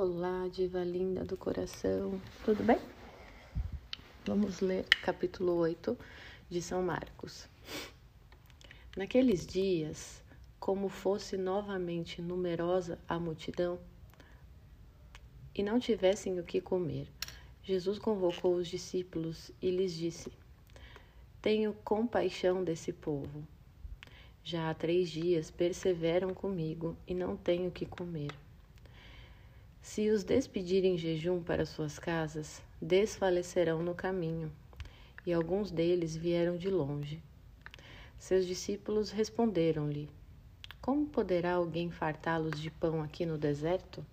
Olá, diva linda do coração, tudo bem? Vamos ler capítulo 8 de São Marcos. Naqueles dias, como fosse novamente numerosa a multidão e não tivessem o que comer, Jesus convocou os discípulos e lhes disse: Tenho compaixão desse povo. Já há três dias perseveram comigo e não tenho o que comer. Se os despedirem em jejum para suas casas, desfalecerão no caminho, e alguns deles vieram de longe. Seus discípulos responderam-lhe: Como poderá alguém fartá-los de pão aqui no deserto?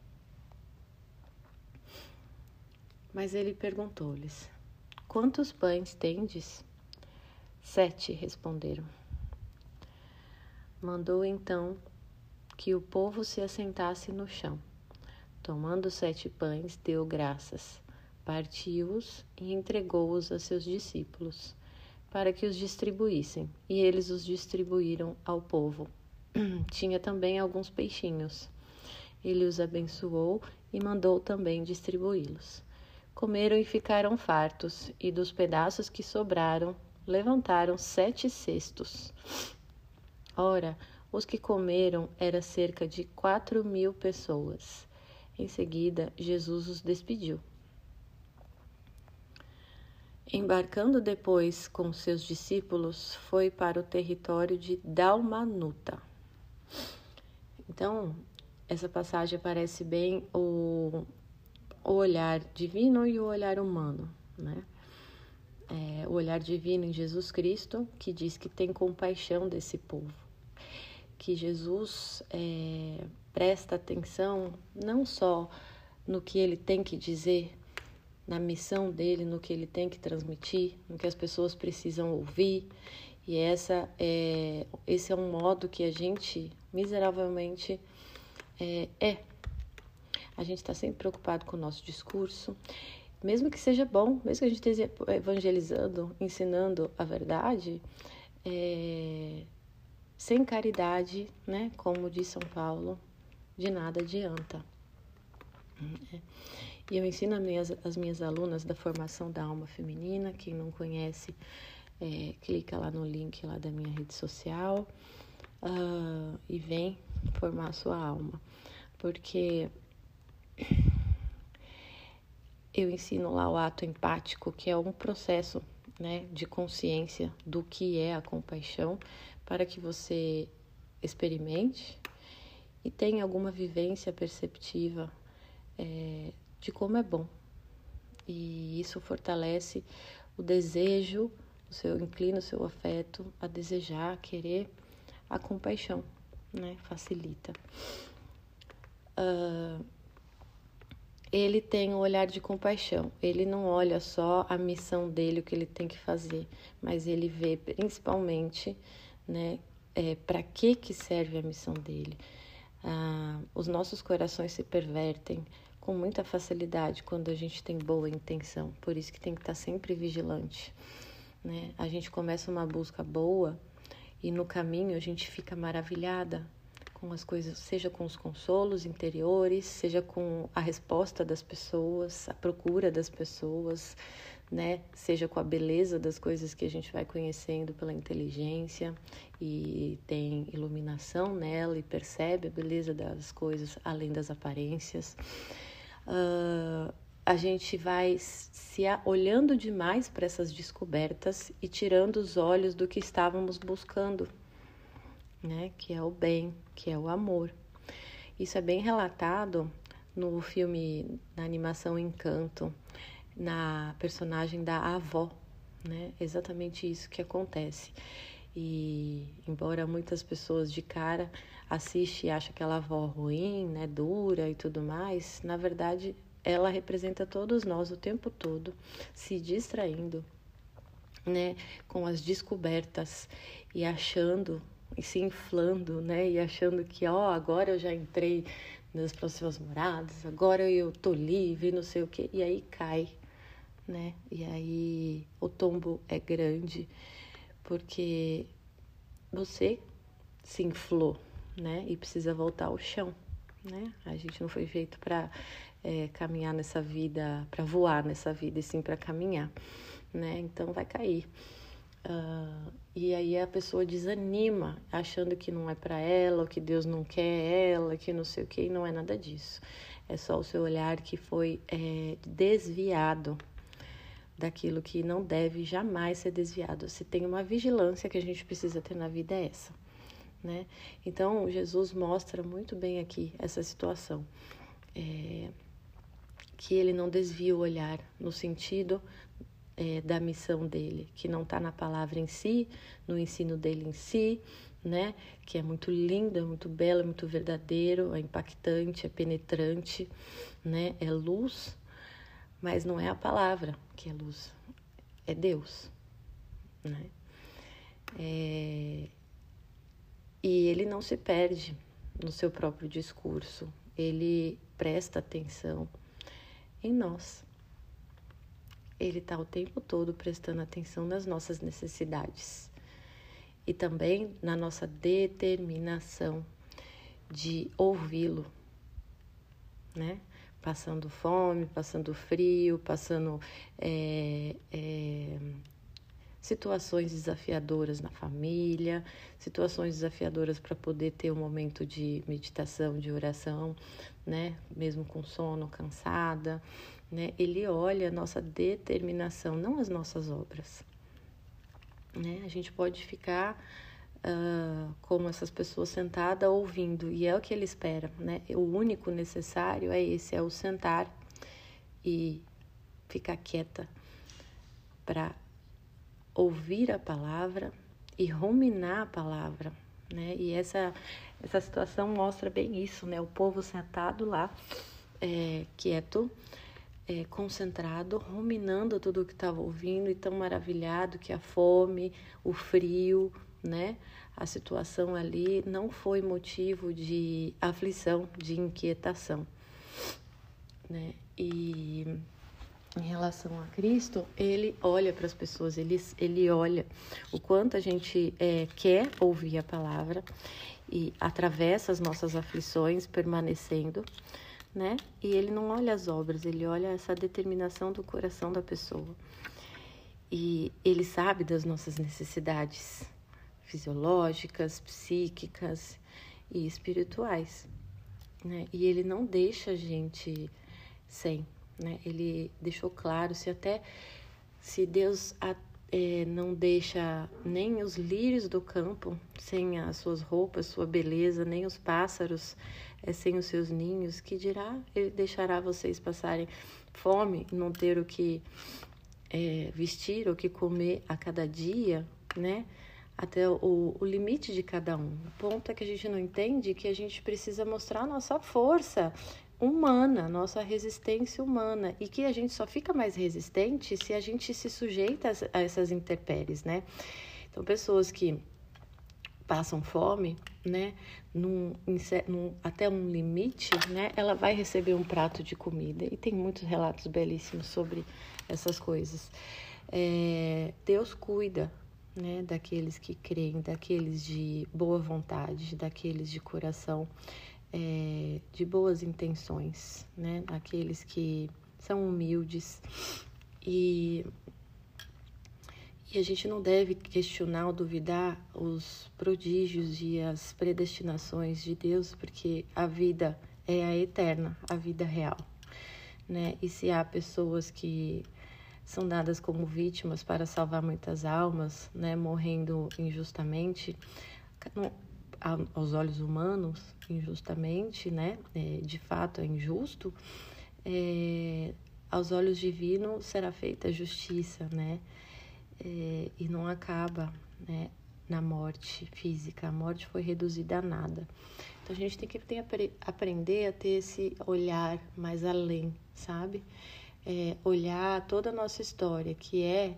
Mas ele perguntou-lhes: Quantos pães tendes? Sete, responderam. Mandou então que o povo se assentasse no chão. Tomando sete pães, deu graças, partiu-os e entregou-os a seus discípulos, para que os distribuíssem, e eles os distribuíram ao povo. Tinha também alguns peixinhos. Ele os abençoou e mandou também distribuí-los. Comeram e ficaram fartos, e dos pedaços que sobraram, levantaram sete cestos. Ora, os que comeram era cerca de quatro mil pessoas. Em seguida, Jesus os despediu. Embarcando depois com seus discípulos, foi para o território de Dalmanuta. Então, essa passagem aparece bem o, o olhar divino e o olhar humano, né? É, o olhar divino em Jesus Cristo, que diz que tem compaixão desse povo, que Jesus é, presta atenção não só no que ele tem que dizer, na missão dele, no que ele tem que transmitir, no que as pessoas precisam ouvir. E essa é, esse é um modo que a gente, miseravelmente, é. é. A gente está sempre preocupado com o nosso discurso, mesmo que seja bom, mesmo que a gente esteja evangelizando, ensinando a verdade, é, sem caridade, né, como diz São Paulo, de nada adianta. E eu ensino as minhas, as minhas alunas da formação da alma feminina. Quem não conhece, é, clica lá no link lá da minha rede social uh, e vem formar a sua alma. Porque eu ensino lá o ato empático, que é um processo né, de consciência do que é a compaixão, para que você experimente e tem alguma vivência perceptiva é, de como é bom. E isso fortalece o desejo, o seu inclina o seu afeto a desejar, a querer a compaixão, né? Facilita. Uh, ele tem um olhar de compaixão. Ele não olha só a missão dele, o que ele tem que fazer, mas ele vê principalmente, né, é, para que que serve a missão dele ah, os nossos corações se pervertem com muita facilidade quando a gente tem boa intenção. Por isso que tem que estar sempre vigilante. Né? A gente começa uma busca boa e no caminho a gente fica maravilhada com as coisas, seja com os consolos interiores, seja com a resposta das pessoas, a procura das pessoas, né? Seja com a beleza das coisas que a gente vai conhecendo pela inteligência e tem iluminação nela e percebe a beleza das coisas além das aparências. Uh, a gente vai se olhando demais para essas descobertas e tirando os olhos do que estávamos buscando, né? Que é o bem, que é o amor. Isso é bem relatado no filme, na animação Encanto na personagem da avó, né? Exatamente isso que acontece. E embora muitas pessoas de cara assistem e acham aquela avó ruim, né, dura e tudo mais, na verdade ela representa todos nós o tempo todo se distraindo, né, com as descobertas e achando e se inflando, né, e achando que ó, agora eu já entrei nas próximas moradas, agora eu tô livre, não sei o que, e aí cai né? E aí o tombo é grande porque você se inflou, né? E precisa voltar ao chão, né? A gente não foi feito para é, caminhar nessa vida, para voar nessa vida, e sim para caminhar, né? Então vai cair. Uh, e aí a pessoa desanima, achando que não é para ela, que Deus não quer ela, que não sei o que, e não é nada disso. É só o seu olhar que foi é, desviado daquilo que não deve jamais ser desviado. Se tem uma vigilância que a gente precisa ter na vida é essa, né? Então Jesus mostra muito bem aqui essa situação, é, que ele não desvia o olhar no sentido é, da missão dele, que não está na palavra em si, no ensino dele em si, né? Que é muito lindo, é muito belo, é muito verdadeiro, é impactante, é penetrante, né? É luz, mas não é a palavra que é luz, é Deus, né? É... E ele não se perde no seu próprio discurso, ele presta atenção em nós ele está o tempo todo prestando atenção nas nossas necessidades e também na nossa determinação de ouvi-lo, né? Passando fome, passando frio, passando é, é, situações desafiadoras na família, situações desafiadoras para poder ter um momento de meditação, de oração, né? Mesmo com sono, cansada né? Ele olha a nossa determinação, não as nossas obras. Né? A gente pode ficar uh, como essas pessoas sentadas ouvindo, e é o que ele espera. Né? O único necessário é esse, é o sentar e ficar quieta para ouvir a palavra e ruminar a palavra, né? E essa essa situação mostra bem isso, né? O povo sentado lá, é, quieto, é, concentrado, ruminando tudo o que estava ouvindo e tão maravilhado que a fome, o frio, né? A situação ali não foi motivo de aflição, de inquietação, né? E em relação a Cristo, ele olha para as pessoas, ele, ele olha o quanto a gente é, quer ouvir a palavra e atravessa as nossas aflições permanecendo né? E ele não olha as obras, ele olha essa determinação do coração da pessoa. E ele sabe das nossas necessidades fisiológicas, psíquicas e espirituais, né? E ele não deixa a gente sem, né? Ele deixou claro, se até se Deus é, não deixa nem os lírios do campo sem as suas roupas, sua beleza, nem os pássaros é, sem os seus ninhos, que dirá ele deixará vocês passarem fome, não ter o que é, vestir, o que comer a cada dia, né? Até o, o limite de cada um. O ponto é que a gente não entende que a gente precisa mostrar nossa força humana, nossa resistência humana, e que a gente só fica mais resistente se a gente se sujeita a essas intempéries, né? Então, pessoas que passam fome, né, num, num, até um limite, né, ela vai receber um prato de comida. E tem muitos relatos belíssimos sobre essas coisas. É, Deus cuida né, daqueles que creem, daqueles de boa vontade, daqueles de coração é, de boas intenções, né, daqueles que são humildes. E e a gente não deve questionar ou duvidar os prodígios e as predestinações de Deus, porque a vida é a eterna, a vida real. Né? E se há pessoas que são dadas como vítimas para salvar muitas almas, né, morrendo injustamente, aos olhos humanos, injustamente, né, é, de fato é injusto, é, aos olhos divinos será feita justiça, né? é, e não acaba né, na morte física. A morte foi reduzida a nada. Então a gente tem que ter, aprender a ter esse olhar mais além, sabe? É, olhar toda a nossa história, que é,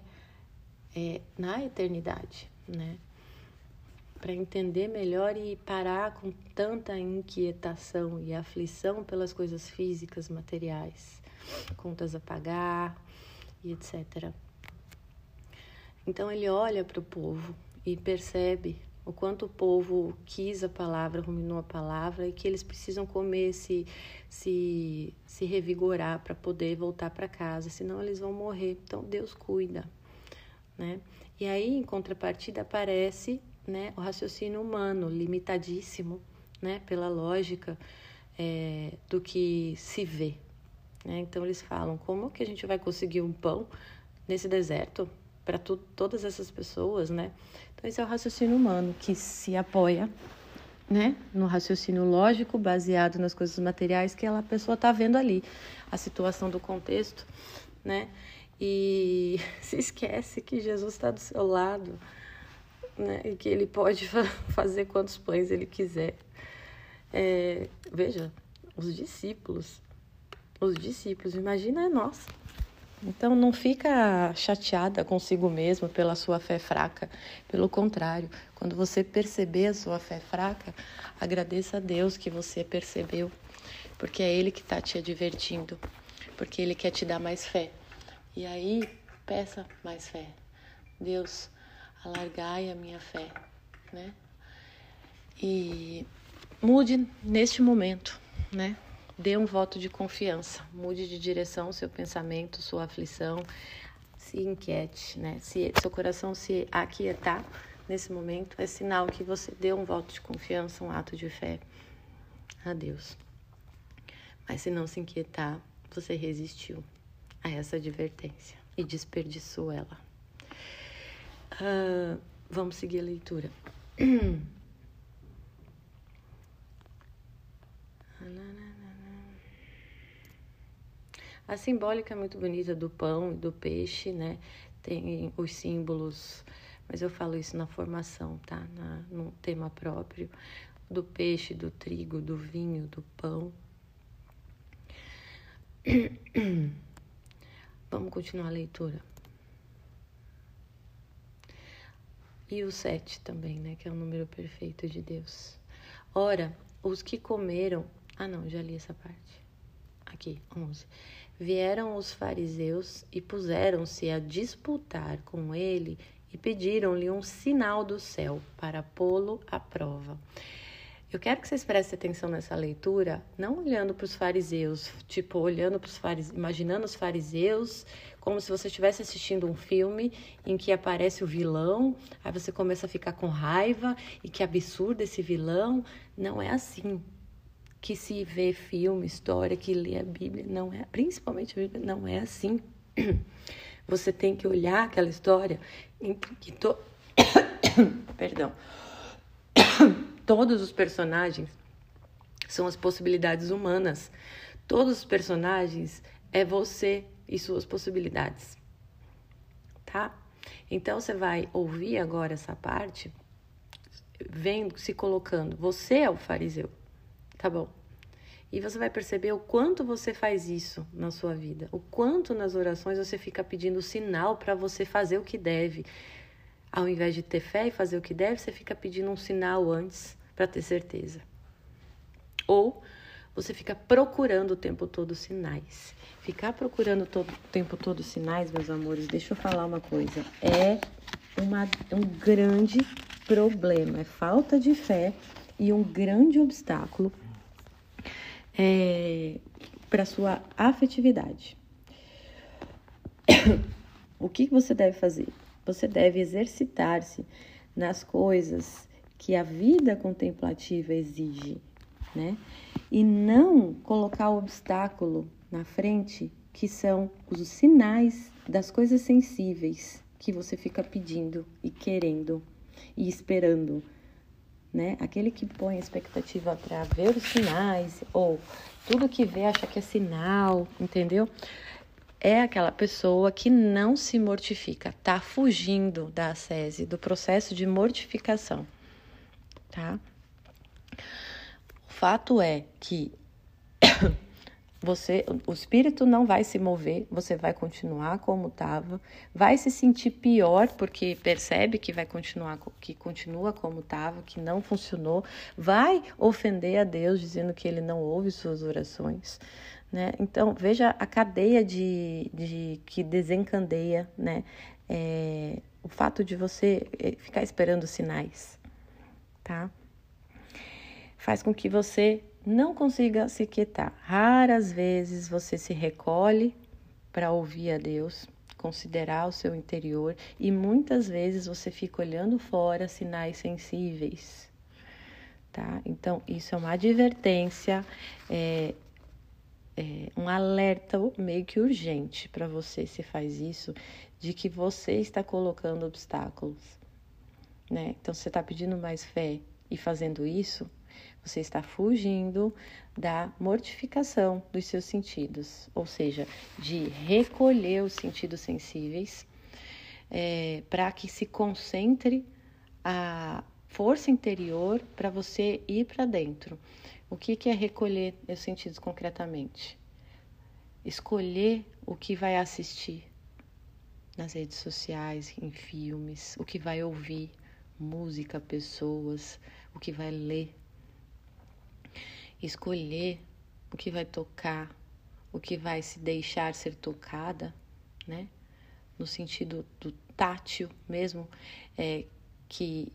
é na eternidade, né? Para entender melhor e parar com tanta inquietação e aflição pelas coisas físicas, materiais, contas a pagar e etc. Então ele olha para o povo e percebe o quanto o povo quis a palavra, ruminou a palavra e que eles precisam comer, se, se, se revigorar para poder voltar para casa, senão eles vão morrer. Então Deus cuida, né? E aí, em contrapartida, aparece né, o raciocínio humano, limitadíssimo, né, pela lógica é, do que se vê. Né? Então, eles falam: como que a gente vai conseguir um pão nesse deserto para todas essas pessoas, né? Então, esse é o raciocínio humano que se apoia né, no raciocínio lógico baseado nas coisas materiais que a pessoa está vendo ali, a situação do contexto, né? E se esquece que Jesus está do seu lado, né? E que ele pode fazer quantos pães ele quiser. É, veja, os discípulos, os discípulos, imagina nós. Então não fica chateada consigo mesma pela sua fé fraca. Pelo contrário, quando você perceber a sua fé fraca, agradeça a Deus que você percebeu, porque é Ele que está te advertindo, porque Ele quer te dar mais fé. E aí, peça mais fé. Deus, alargai a minha fé, né? E mude neste momento, né? Dê um voto de confiança, mude de direção o seu pensamento, sua aflição, se inquiete, né? Se seu coração se aquietar nesse momento, é sinal que você deu um voto de confiança, um ato de fé a Deus. Mas se não se inquietar, você resistiu a essa advertência e desperdiçou ela. Uh, vamos seguir a leitura. A simbólica é muito bonita do pão e do peixe, né? Tem os símbolos, mas eu falo isso na formação, tá? Na, no tema próprio do peixe, do trigo, do vinho, do pão. Vamos continuar a leitura. E o sete também, né? Que é o número perfeito de Deus. Ora, os que comeram. Ah, não, já li essa parte. Aqui, 11. Vieram os fariseus e puseram-se a disputar com ele e pediram-lhe um sinal do céu para pô-lo à prova. Eu quero que vocês prestem atenção nessa leitura, não olhando para os fariseus, tipo, olhando para os fariseus, imaginando os fariseus como se você estivesse assistindo um filme em que aparece o vilão, aí você começa a ficar com raiva e que absurdo esse vilão. Não é assim que se vê filme, história, que lê a Bíblia. Não é, principalmente a Bíblia, não é assim. Você tem que olhar aquela história em que to... perdão Todos os personagens são as possibilidades humanas. Todos os personagens é você e suas possibilidades. Tá? Então você vai ouvir agora essa parte, vendo, se colocando. Você é o fariseu, tá bom? E você vai perceber o quanto você faz isso na sua vida, o quanto nas orações você fica pedindo sinal para você fazer o que deve. Ao invés de ter fé e fazer o que deve, você fica pedindo um sinal antes para ter certeza. Ou você fica procurando o tempo todo sinais. Ficar procurando todo, o tempo todo sinais, meus amores, deixa eu falar uma coisa. É uma, um grande problema. É falta de fé e um grande obstáculo é, para sua afetividade. o que você deve fazer? Você deve exercitar-se nas coisas que a vida contemplativa exige, né? E não colocar o obstáculo na frente, que são os sinais das coisas sensíveis que você fica pedindo e querendo e esperando, né? Aquele que põe expectativa para ver os sinais ou tudo que vê acha que é sinal, entendeu? É aquela pessoa que não se mortifica, tá fugindo da ascese, do processo de mortificação tá? O fato é que você, o espírito não vai se mover, você vai continuar como estava, vai se sentir pior porque percebe que vai continuar, que continua como estava, que não funcionou, vai ofender a Deus dizendo que ele não ouve suas orações, né? Então veja a cadeia de, de que desencandeia, né? É, o fato de você eh, ficar esperando sinais, tá? Faz com que você não consiga se quietar. Raras vezes você se recolhe para ouvir a Deus, considerar o seu interior e muitas vezes você fica olhando fora sinais sensíveis. Tá? Então, isso é uma advertência, é, é um alerta meio que urgente para você se faz isso, de que você está colocando obstáculos. Né? Então, você está pedindo mais fé e fazendo isso, você está fugindo da mortificação dos seus sentidos, ou seja, de recolher os sentidos sensíveis é, para que se concentre a força interior para você ir para dentro. O que, que é recolher os sentidos concretamente? Escolher o que vai assistir nas redes sociais, em filmes, o que vai ouvir, música, pessoas, o que vai ler escolher o que vai tocar, o que vai se deixar ser tocada, né? No sentido do tátil mesmo, é, que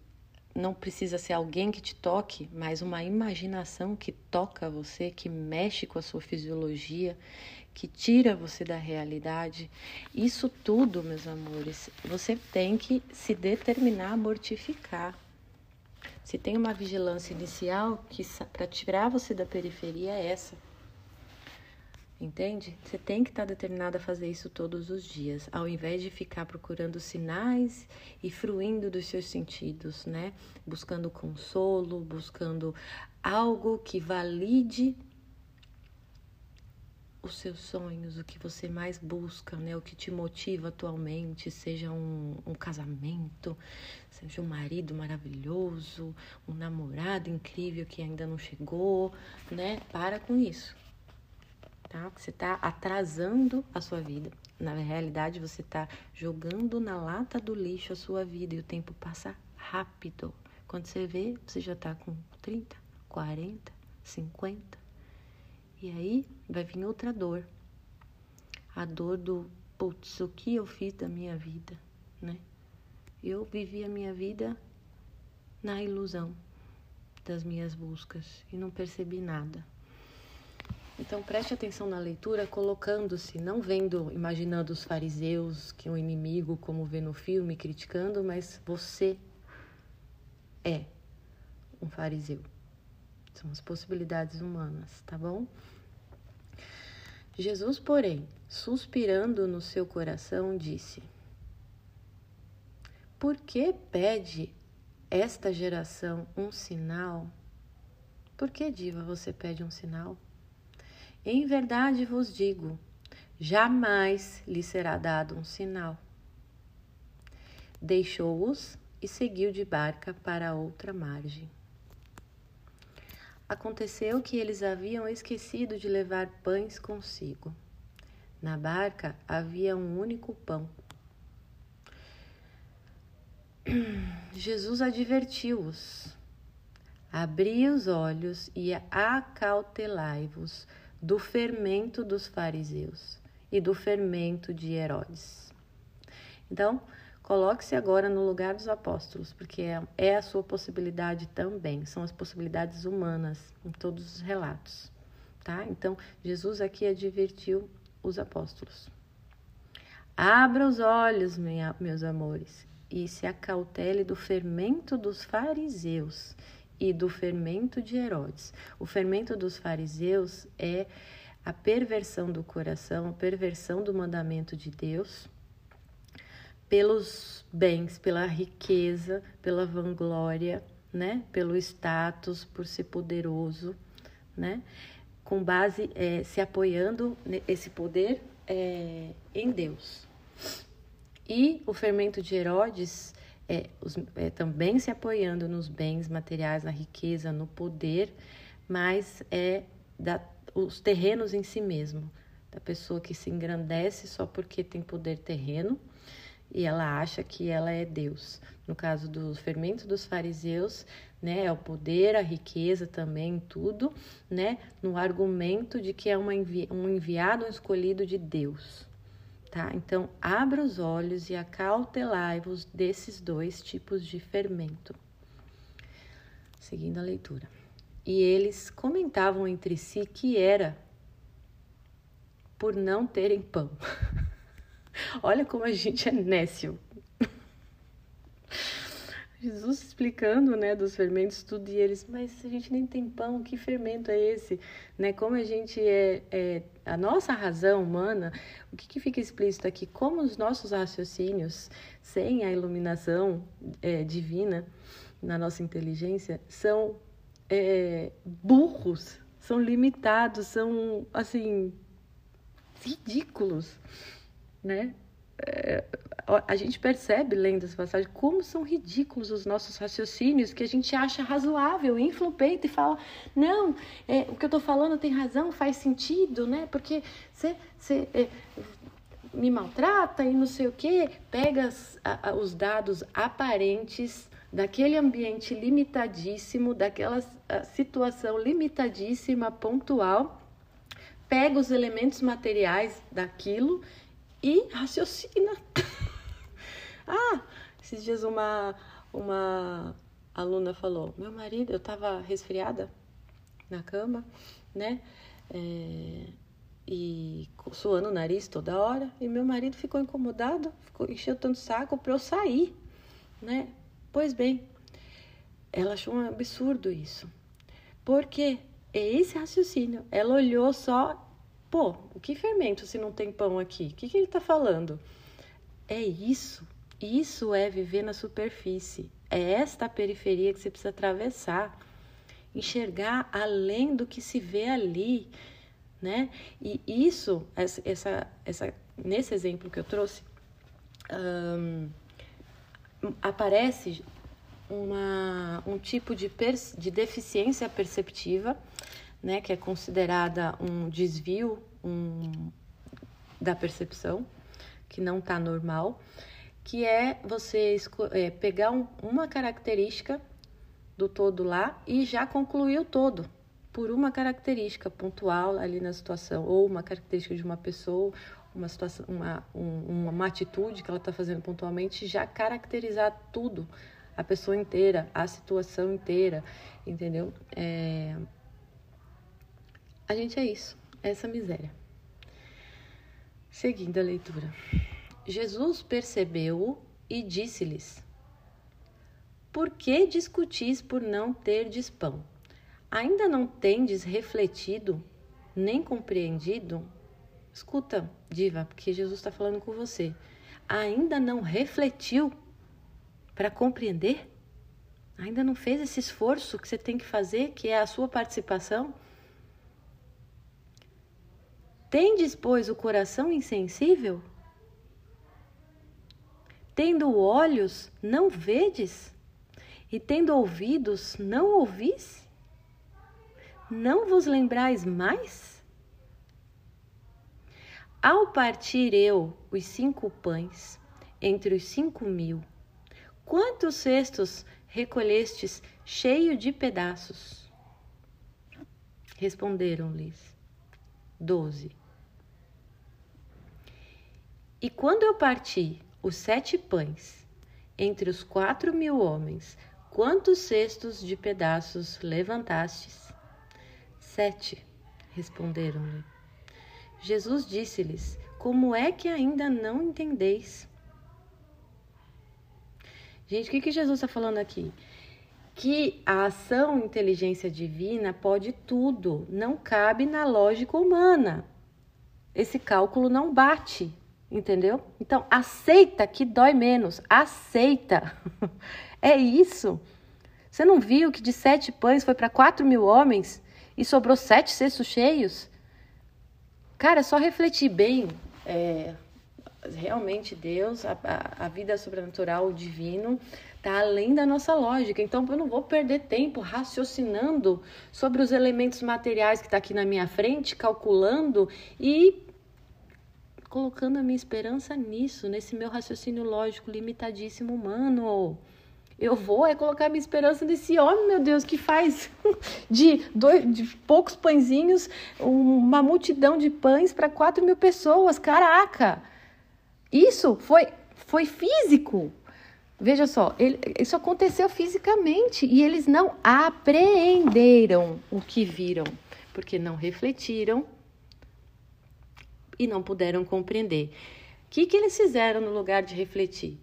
não precisa ser alguém que te toque, mas uma imaginação que toca você, que mexe com a sua fisiologia, que tira você da realidade. Isso tudo, meus amores, você tem que se determinar a mortificar. Se tem uma vigilância inicial que para tirar você da periferia é essa. Entende? Você tem que estar tá determinado a fazer isso todos os dias, ao invés de ficar procurando sinais e fruindo dos seus sentidos, né? Buscando consolo, buscando algo que valide os seus sonhos, o que você mais busca, né? O que te motiva atualmente, seja um, um casamento, seja um marido maravilhoso, um namorado incrível que ainda não chegou, né? Para com isso, tá? Você está atrasando a sua vida. Na realidade, você está jogando na lata do lixo a sua vida e o tempo passa rápido. Quando você vê, você já está com 30, 40, 50. E aí vai vir outra dor. A dor do, putz, o que eu fiz da minha vida, né? Eu vivi a minha vida na ilusão das minhas buscas e não percebi nada. Então preste atenção na leitura, colocando-se, não vendo, imaginando os fariseus, que é um inimigo, como vê no filme, criticando, mas você é um fariseu. São as possibilidades humanas, tá bom? Jesus, porém, suspirando no seu coração, disse: Por que pede esta geração um sinal? Por que, diva, você pede um sinal? Em verdade vos digo: jamais lhe será dado um sinal. Deixou-os e seguiu de barca para outra margem. Aconteceu que eles haviam esquecido de levar pães consigo. Na barca havia um único pão. Jesus advertiu-os: Abri os olhos e acautelai-vos do fermento dos fariseus e do fermento de Herodes. Então, Coloque-se agora no lugar dos apóstolos, porque é, é, a sua possibilidade também, são as possibilidades humanas em todos os relatos, tá? Então, Jesus aqui advertiu os apóstolos. Abra os olhos, minha, meus amores, e se acautele do fermento dos fariseus e do fermento de Herodes. O fermento dos fariseus é a perversão do coração, a perversão do mandamento de Deus pelos bens, pela riqueza, pela vanglória, né? Pelo status, por ser poderoso, né? Com base, é, se apoiando esse poder é, em Deus. E o fermento de Herodes é, os, é, também se apoiando nos bens materiais, na riqueza, no poder, mas é da, os terrenos em si mesmo, da pessoa que se engrandece só porque tem poder terreno e ela acha que ela é Deus. No caso do fermento dos fariseus, né, é o poder, a riqueza também, tudo, né, no argumento de que é uma envi um enviado, um escolhido de Deus. Tá? Então, abra os olhos e acautelai-vos desses dois tipos de fermento. Seguindo a leitura. E eles comentavam entre si que era por não terem pão. Olha como a gente é nécio. Jesus explicando, né, dos fermentos, tudo, e eles, mas a gente nem tem pão, que fermento é esse? Né, como a gente é, é a nossa razão humana, o que, que, fica explícito aqui? Como os nossos raciocínios, sem a iluminação é, divina na nossa inteligência, são é, burros, são limitados, são, assim, ridículos, né? É, a gente percebe lendo essa passagem como são ridículos os nossos raciocínios que a gente acha razoável, infla o peito e fala: não, é, o que eu estou falando tem razão, faz sentido, né? Porque você é, me maltrata e não sei o quê, pega as, a, os dados aparentes daquele ambiente limitadíssimo, daquela situação limitadíssima, pontual, pega os elementos materiais daquilo e raciocina. ah, esses dias uma, uma aluna falou: meu marido, eu estava resfriada na cama, né? É, e suando o nariz toda hora, e meu marido ficou incomodado, ficou, encheu tanto saco para eu sair, né? Pois bem, ela achou um absurdo isso. Porque é esse raciocínio. Ela olhou só Pô, o que fermento se não tem pão aqui? O que, que ele está falando? É isso. Isso é viver na superfície. É esta periferia que você precisa atravessar. Enxergar além do que se vê ali, né? E isso, essa, essa, nesse exemplo que eu trouxe, aparece uma, um tipo de, de deficiência perceptiva né, que é considerada um desvio um, da percepção, que não está normal, que é você é, pegar um, uma característica do todo lá e já concluir o todo por uma característica pontual ali na situação, ou uma característica de uma pessoa, uma situação, uma, um, uma atitude que ela está fazendo pontualmente, já caracterizar tudo, a pessoa inteira, a situação inteira, entendeu? É, a gente é isso, é essa miséria. Seguindo a leitura. Jesus percebeu-o e disse-lhes: Por que discutis por não terdes pão? Ainda não tendes refletido, nem compreendido? Escuta, diva, porque Jesus está falando com você. Ainda não refletiu para compreender? Ainda não fez esse esforço que você tem que fazer, que é a sua participação? Tendes, pois, o coração insensível? Tendo olhos, não vedes? E tendo ouvidos, não ouvis? Não vos lembrais mais? Ao partir eu os cinco pães entre os cinco mil, quantos cestos recolhestes cheio de pedaços? Responderam-lhes: Doze. E quando eu parti os sete pães entre os quatro mil homens, quantos cestos de pedaços levantastes? Sete, responderam-lhe. Jesus disse-lhes: Como é que ainda não entendeis? Gente, o que, que Jesus está falando aqui? Que a ação inteligência divina pode tudo, não cabe na lógica humana. Esse cálculo não bate entendeu? Então, aceita que dói menos, aceita. é isso. Você não viu que de sete pães foi para quatro mil homens e sobrou sete cestos cheios? Cara, é só refletir bem. É, realmente Deus, a, a, vida sobrenatural, o divino, está além da nossa lógica. Então eu não vou perder tempo raciocinando sobre os elementos materiais que está aqui na minha frente, calculando e colocando a minha esperança nisso, nesse meu raciocínio lógico limitadíssimo humano. Eu vou é colocar minha esperança nesse homem, meu Deus, que faz de, dois, de poucos pãezinhos uma multidão de pães para quatro mil pessoas. Caraca! Isso foi, foi físico. Veja só, ele, isso aconteceu fisicamente e eles não apreenderam o que viram, porque não refletiram e não puderam compreender. O que, que eles fizeram no lugar de refletir?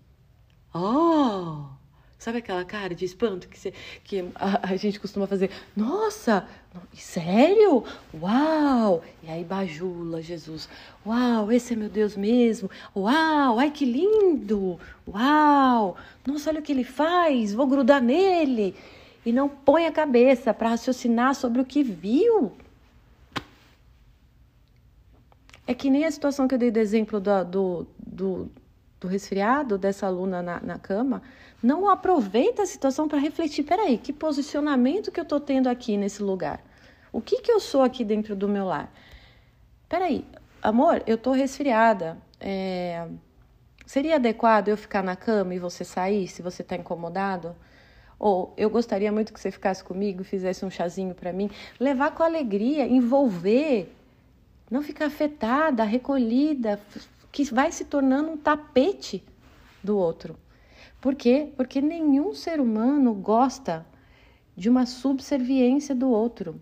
Oh! Sabe aquela cara de espanto que, que a, a, gente costuma fazer? Nossa, sério? Uau! E aí bajula Jesus. Uau, esse é meu Deus mesmo. Uau, ai que lindo! Uau! Nossa, olha o que ele faz, vou grudar nele. E não põe a cabeça para raciocinar sobre o que viu. É que nem a situação que eu dei do exemplo do, do, do, do resfriado dessa aluna na, na cama não aproveita a situação para refletir: peraí, que posicionamento que eu estou tendo aqui nesse lugar? O que, que eu sou aqui dentro do meu lar? Peraí, amor, eu estou resfriada. É... Seria adequado eu ficar na cama e você sair se você está incomodado? Ou eu gostaria muito que você ficasse comigo, fizesse um chazinho para mim. Levar com alegria, envolver, não ficar afetada, recolhida, que vai se tornando um tapete do outro. Por quê? Porque nenhum ser humano gosta de uma subserviência do outro.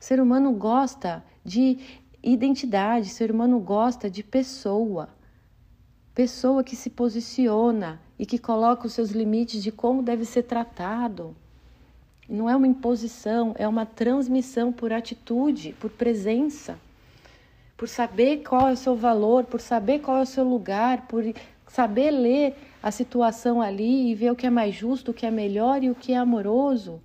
O ser humano gosta de identidade, o ser humano gosta de pessoa. Pessoa que se posiciona e que coloca os seus limites de como deve ser tratado. Não é uma imposição, é uma transmissão por atitude, por presença, por saber qual é o seu valor, por saber qual é o seu lugar, por saber ler a situação ali e ver o que é mais justo, o que é melhor e o que é amoroso.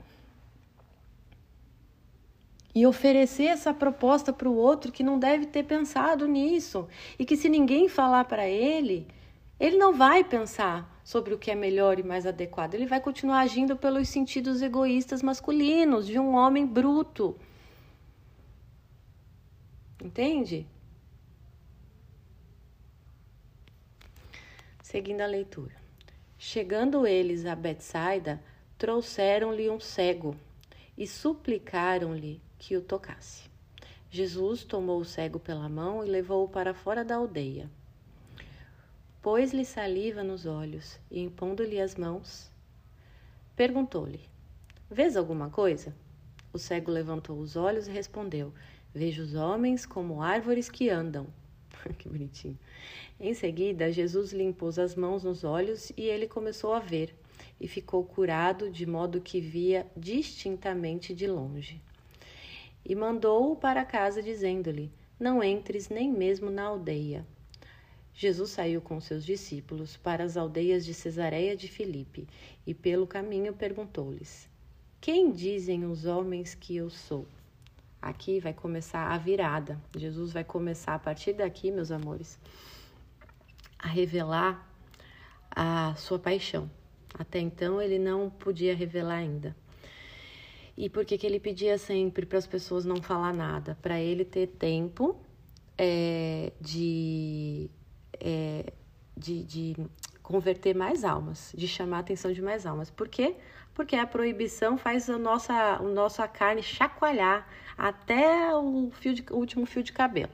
E oferecer essa proposta para o outro que não deve ter pensado nisso. E que se ninguém falar para ele, ele não vai pensar sobre o que é melhor e mais adequado. Ele vai continuar agindo pelos sentidos egoístas masculinos de um homem bruto. Entende? Seguindo a leitura. Chegando eles a Betsaida, trouxeram-lhe um cego e suplicaram-lhe que o tocasse. Jesus tomou o cego pela mão e levou-o para fora da aldeia. Pôs-lhe saliva nos olhos e, impondo-lhe as mãos, perguntou-lhe: Vês alguma coisa? O cego levantou os olhos e respondeu: Vejo os homens como árvores que andam. que bonitinho. Em seguida, Jesus lhe impôs as mãos nos olhos e ele começou a ver, e ficou curado de modo que via distintamente de longe. E mandou-o para casa, dizendo-lhe: Não entres nem mesmo na aldeia. Jesus saiu com seus discípulos para as aldeias de Cesareia de Filipe e pelo caminho perguntou-lhes: Quem dizem os homens que eu sou? Aqui vai começar a virada. Jesus vai começar a partir daqui, meus amores, a revelar a sua paixão. Até então ele não podia revelar ainda. E por que, que ele pedia sempre para as pessoas não falar nada? Para ele ter tempo é, de, é, de, de converter mais almas, de chamar a atenção de mais almas. Por quê? Porque a proibição faz a nossa, a nossa carne chacoalhar até o, fio de, o último fio de cabelo.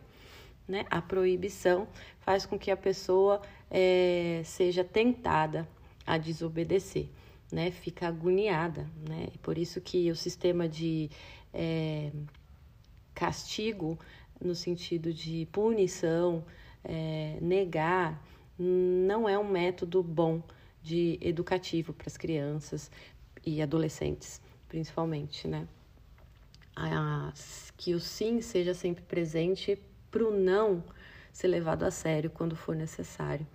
Né? A proibição faz com que a pessoa é, seja tentada a desobedecer, né? Fica agoniada, né? Por isso que o sistema de é, castigo, no sentido de punição, é, negar, não é um método bom de educativo para as crianças e adolescentes, principalmente, né? que o sim seja sempre presente para o não ser levado a sério quando for necessário.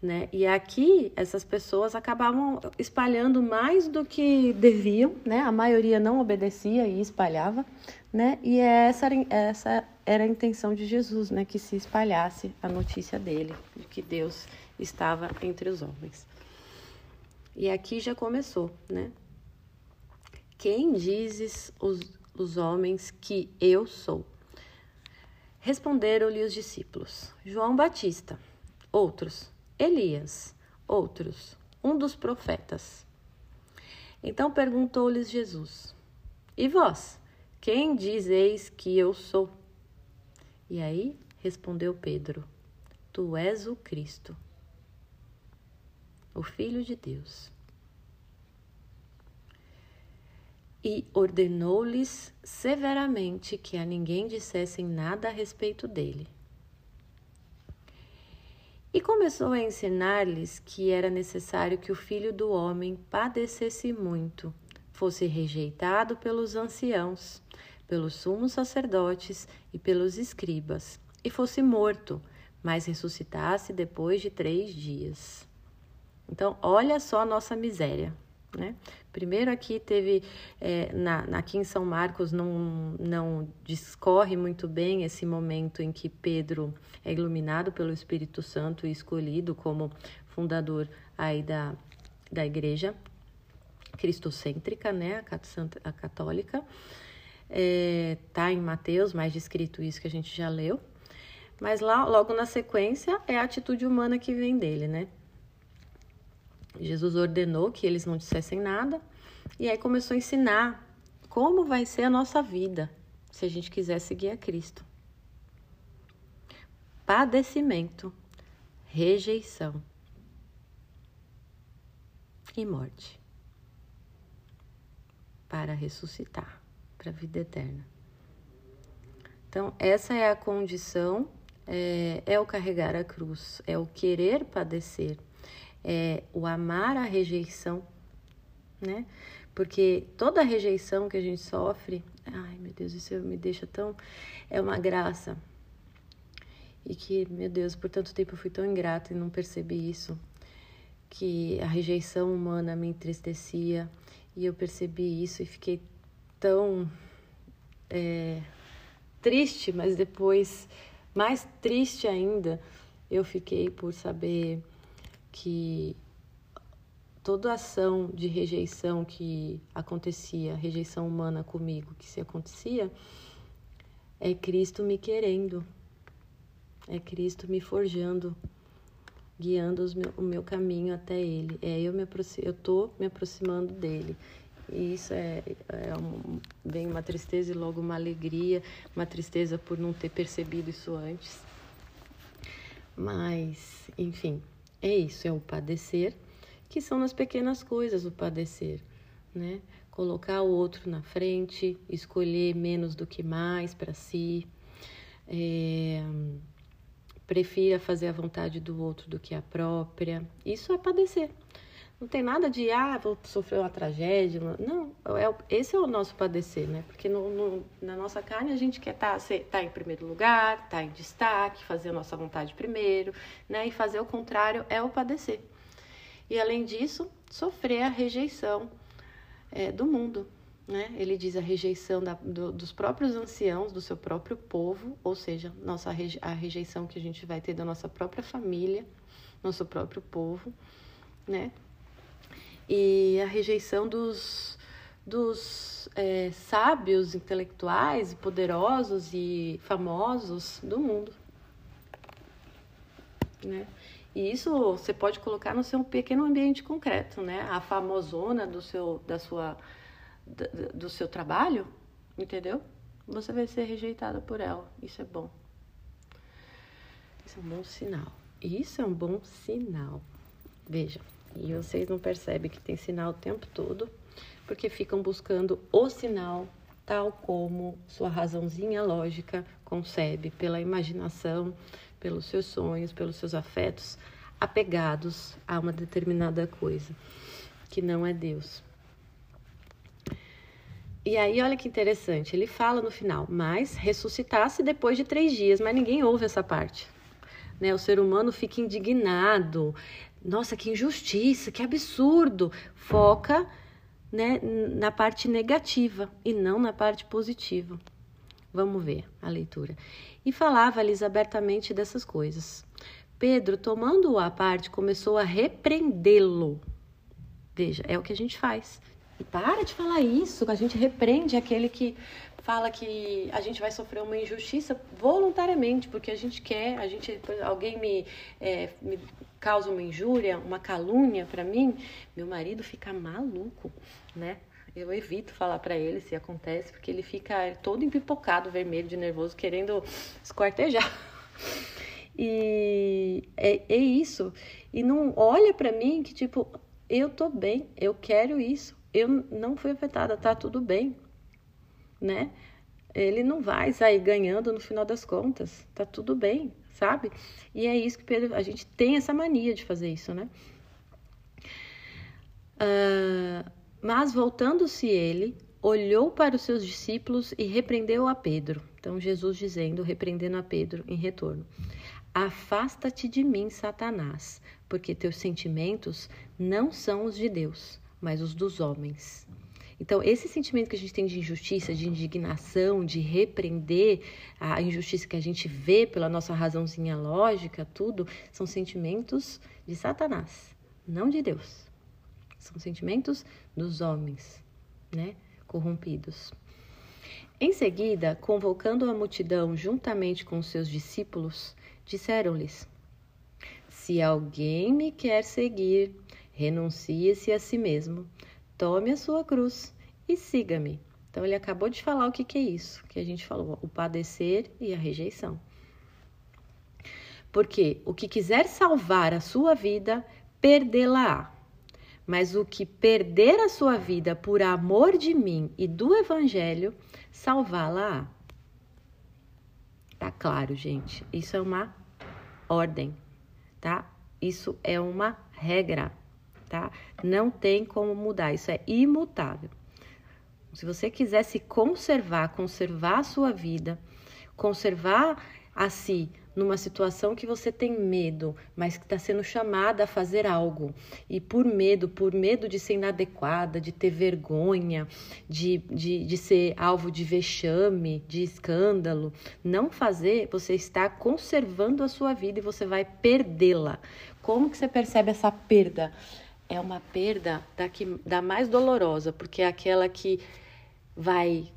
Né? E aqui essas pessoas acabavam espalhando mais do que deviam, né? A maioria não obedecia e espalhava, né? E essa era, essa era a intenção de Jesus, né? Que se espalhasse a notícia dele, de que Deus estava entre os homens. E aqui já começou, né? Quem dizes os, os homens que eu sou? Responderam-lhe os discípulos: João Batista, outros, Elias, outros, um dos profetas. Então perguntou-lhes Jesus: E vós, quem dizeis que eu sou? E aí respondeu Pedro: Tu és o Cristo. o Filho de Deus. E ordenou-lhes severamente que a ninguém dissessem nada a respeito dele. E começou a ensinar-lhes que era necessário que o filho do homem padecesse muito, fosse rejeitado pelos anciãos, pelos sumos sacerdotes e pelos escribas, e fosse morto, mas ressuscitasse depois de três dias. Então, olha só a nossa miséria. Né? Primeiro aqui teve, é, na, aqui em São Marcos não, não discorre muito bem esse momento em que Pedro é iluminado pelo Espírito Santo e escolhido como fundador aí da, da igreja cristocêntrica, né, a católica. É, tá em Mateus, mais descrito isso que a gente já leu. Mas lá, logo na sequência, é a atitude humana que vem dele, né? Jesus ordenou que eles não dissessem nada e aí começou a ensinar como vai ser a nossa vida se a gente quiser seguir a Cristo. Padecimento, rejeição e morte para ressuscitar para a vida eterna. Então, essa é a condição, é, é o carregar a cruz, é o querer padecer é, o amar a rejeição, né? Porque toda rejeição que a gente sofre, ai meu Deus, isso me deixa tão. É uma graça. E que, meu Deus, por tanto tempo eu fui tão ingrata e não percebi isso. Que a rejeição humana me entristecia. E eu percebi isso e fiquei tão é, triste, mas depois, mais triste ainda, eu fiquei por saber que toda ação de rejeição que acontecia, rejeição humana comigo que se acontecia, é Cristo me querendo, é Cristo me forjando, guiando meu, o meu caminho até Ele. É eu me eu tô me aproximando dele. E isso é, é um, vem uma tristeza e logo uma alegria, uma tristeza por não ter percebido isso antes. Mas, enfim, é isso, é o padecer, que são nas pequenas coisas o padecer, né? Colocar o outro na frente, escolher menos do que mais para si, é, prefira fazer a vontade do outro do que a própria. Isso é padecer. Não tem nada de, ah, vou sofrer uma tragédia. Não, é, esse é o nosso padecer, né? Porque no, no, na nossa carne a gente quer estar tá, tá em primeiro lugar, estar tá em destaque, fazer a nossa vontade primeiro, né? E fazer o contrário é o padecer. E além disso, sofrer a rejeição é, do mundo, né? Ele diz a rejeição da, do, dos próprios anciãos, do seu próprio povo, ou seja, nossa, a rejeição que a gente vai ter da nossa própria família, nosso próprio povo, né? E a rejeição dos, dos é, sábios, intelectuais, poderosos e famosos do mundo. Né? E isso você pode colocar no seu pequeno ambiente concreto, né? A famosona do seu, da sua, do seu trabalho, entendeu? Você vai ser rejeitada por ela. Isso é bom. Isso é um bom sinal. Isso é um bom sinal. Veja. E vocês não percebem que tem sinal o tempo todo, porque ficam buscando o sinal tal como sua razãozinha lógica concebe, pela imaginação, pelos seus sonhos, pelos seus afetos, apegados a uma determinada coisa, que não é Deus. E aí, olha que interessante, ele fala no final, mas ressuscitasse depois de três dias, mas ninguém ouve essa parte. Né? O ser humano fica indignado, nossa, que injustiça, que absurdo. Foca né, na parte negativa e não na parte positiva. Vamos ver a leitura. E falava-lhes abertamente dessas coisas. Pedro, tomando-o à parte, começou a repreendê-lo. Veja, é o que a gente faz. E para de falar isso, a gente repreende aquele que fala que a gente vai sofrer uma injustiça voluntariamente, porque a gente quer, a gente, alguém me, é, me causa uma injúria, uma calúnia para mim, meu marido fica maluco, né? Eu evito falar para ele se acontece, porque ele fica todo empipocado, vermelho, de nervoso, querendo esquartejar. E é, é isso. E não olha para mim que, tipo, eu tô bem, eu quero isso, eu não fui afetada, tá tudo bem, né? Ele não vai sair ganhando no final das contas, tá tudo bem, sabe? E é isso que Pedro, a gente tem essa mania de fazer isso, né? Uh, mas voltando-se ele, olhou para os seus discípulos e repreendeu a Pedro. Então, Jesus dizendo, repreendendo a Pedro em retorno: Afasta-te de mim, Satanás, porque teus sentimentos não são os de Deus, mas os dos homens. Então, esse sentimento que a gente tem de injustiça, de indignação, de repreender a injustiça que a gente vê pela nossa razãozinha lógica, tudo, são sentimentos de Satanás, não de Deus. São sentimentos dos homens, né? Corrompidos. Em seguida, convocando a multidão juntamente com seus discípulos, disseram-lhes: Se alguém me quer seguir, renuncie-se a si mesmo, tome a sua cruz e siga-me. Então, ele acabou de falar o que, que é isso que a gente falou: o padecer e a rejeição. Porque o que quiser salvar a sua vida, perdê-la-á. Mas o que perder a sua vida por amor de mim e do Evangelho, salvá-la-á. Tá claro, gente. Isso é uma ordem, tá? Isso é uma regra, tá? Não tem como mudar, isso é imutável. Se você quiser se conservar, conservar a sua vida, conservar a si numa situação que você tem medo, mas que está sendo chamada a fazer algo, e por medo, por medo de ser inadequada, de ter vergonha, de, de, de ser alvo de vexame, de escândalo, não fazer, você está conservando a sua vida e você vai perdê-la. Como que você percebe essa perda? É uma perda da, que, da mais dolorosa, porque é aquela que vai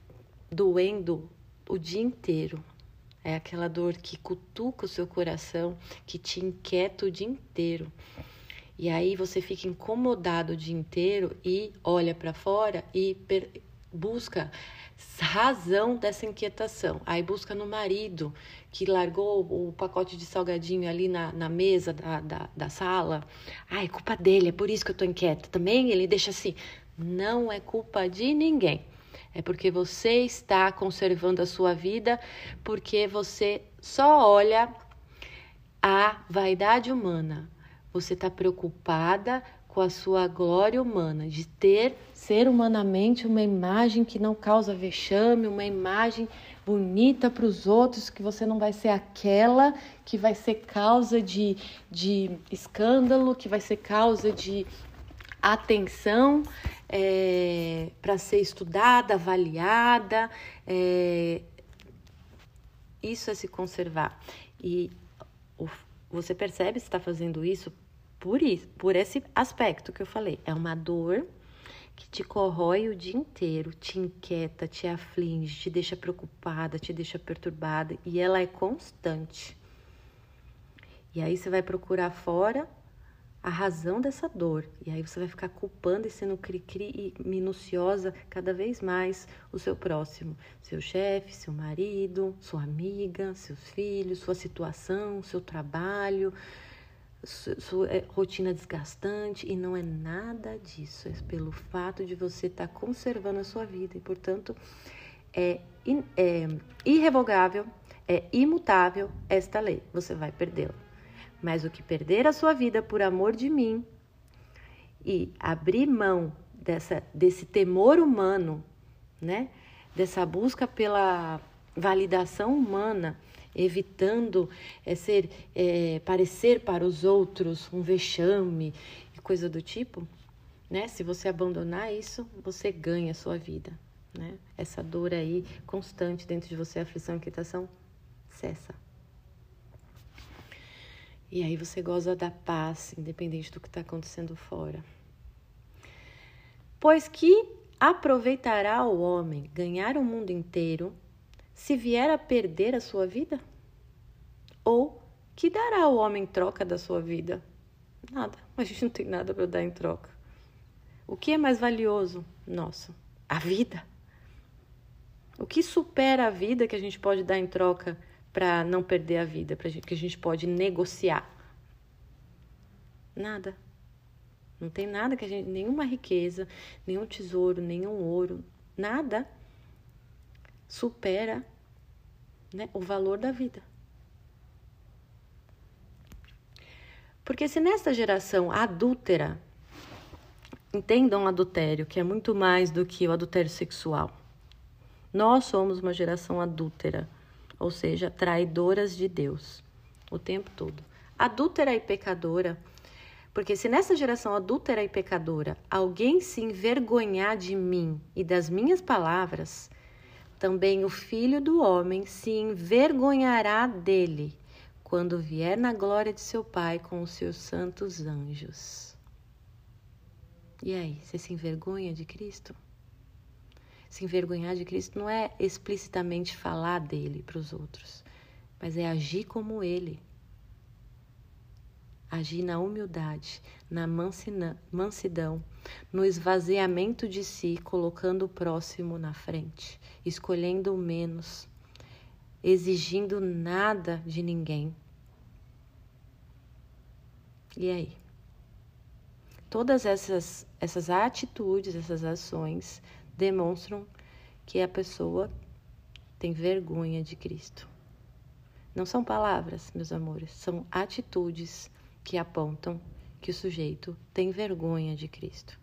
doendo o dia inteiro, é aquela dor que cutuca o seu coração, que te inquieta o dia inteiro. E aí você fica incomodado o dia inteiro e olha para fora e busca razão dessa inquietação. Aí busca no marido que largou o pacote de salgadinho ali na, na mesa da, da, da sala. Ai, culpa dele, é por isso que eu tô inquieta. Também ele deixa assim. Não é culpa de ninguém. É porque você está conservando a sua vida, porque você só olha a vaidade humana. Você está preocupada com a sua glória humana, de ter, ser humanamente uma imagem que não causa vexame, uma imagem bonita para os outros, que você não vai ser aquela que vai ser causa de, de escândalo, que vai ser causa de atenção é, para ser estudada, avaliada. É, isso é se conservar. E você percebe se está fazendo isso por isso, por esse aspecto que eu falei. É uma dor que te corrói o dia inteiro, te inquieta, te aflige, te deixa preocupada, te deixa perturbada e ela é constante. E aí você vai procurar fora a razão dessa dor. E aí você vai ficar culpando e sendo cri-cri e minuciosa cada vez mais o seu próximo, seu chefe, seu marido, sua amiga, seus filhos, sua situação, seu trabalho, sua é, rotina desgastante e não é nada disso, é pelo fato de você estar tá conservando a sua vida e, portanto, é, é irrevogável, é imutável esta lei, você vai perdê-la. Mas o que perder a sua vida por amor de mim e abrir mão dessa, desse temor humano, né? Dessa busca pela validação humana, evitando é, ser, é, parecer para os outros um vexame e coisa do tipo, né? Se você abandonar isso, você ganha a sua vida, né? Essa dor aí constante dentro de você, aflição e inquietação, cessa. E aí você goza da paz, independente do que está acontecendo fora. Pois que aproveitará o homem ganhar o mundo inteiro se vier a perder a sua vida? Ou que dará o homem em troca da sua vida? Nada. A gente não tem nada para dar em troca. O que é mais valioso? Nossa, a vida. O que supera a vida que a gente pode dar em troca para não perder a vida, para que a gente pode negociar? Nada. Não tem nada que a gente, nenhuma riqueza, nenhum tesouro, nenhum ouro, nada supera né, o valor da vida. Porque se nesta geração adúltera, entendam adultério, que é muito mais do que o adultério sexual. Nós somos uma geração adúltera, ou seja, traidoras de Deus o tempo todo. Adúltera e pecadora, porque se nessa geração adúltera e pecadora alguém se envergonhar de mim e das minhas palavras, também o filho do homem se envergonhará dele quando vier na glória de seu Pai com os seus santos anjos. E aí, você se envergonha de Cristo? Se envergonhar de Cristo não é explicitamente falar dele para os outros, mas é agir como ele. Agir na humildade, na mansidão, no esvaziamento de si, colocando o próximo na frente, escolhendo o menos, exigindo nada de ninguém. E aí? Todas essas, essas atitudes, essas ações demonstram que a pessoa tem vergonha de Cristo. Não são palavras, meus amores, são atitudes que apontam que o sujeito tem vergonha de Cristo.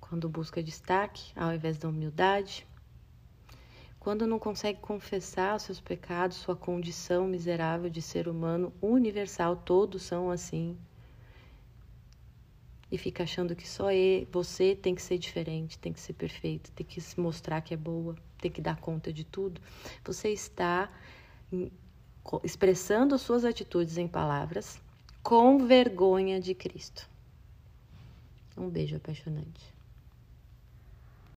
Quando busca destaque ao invés da humildade, quando não consegue confessar seus pecados, sua condição miserável de ser humano universal, todos são assim. E fica achando que só ele, você tem que ser diferente, tem que ser perfeito, tem que se mostrar que é boa, tem que dar conta de tudo. Você está expressando suas atitudes em palavras com vergonha de Cristo. Um beijo apaixonante.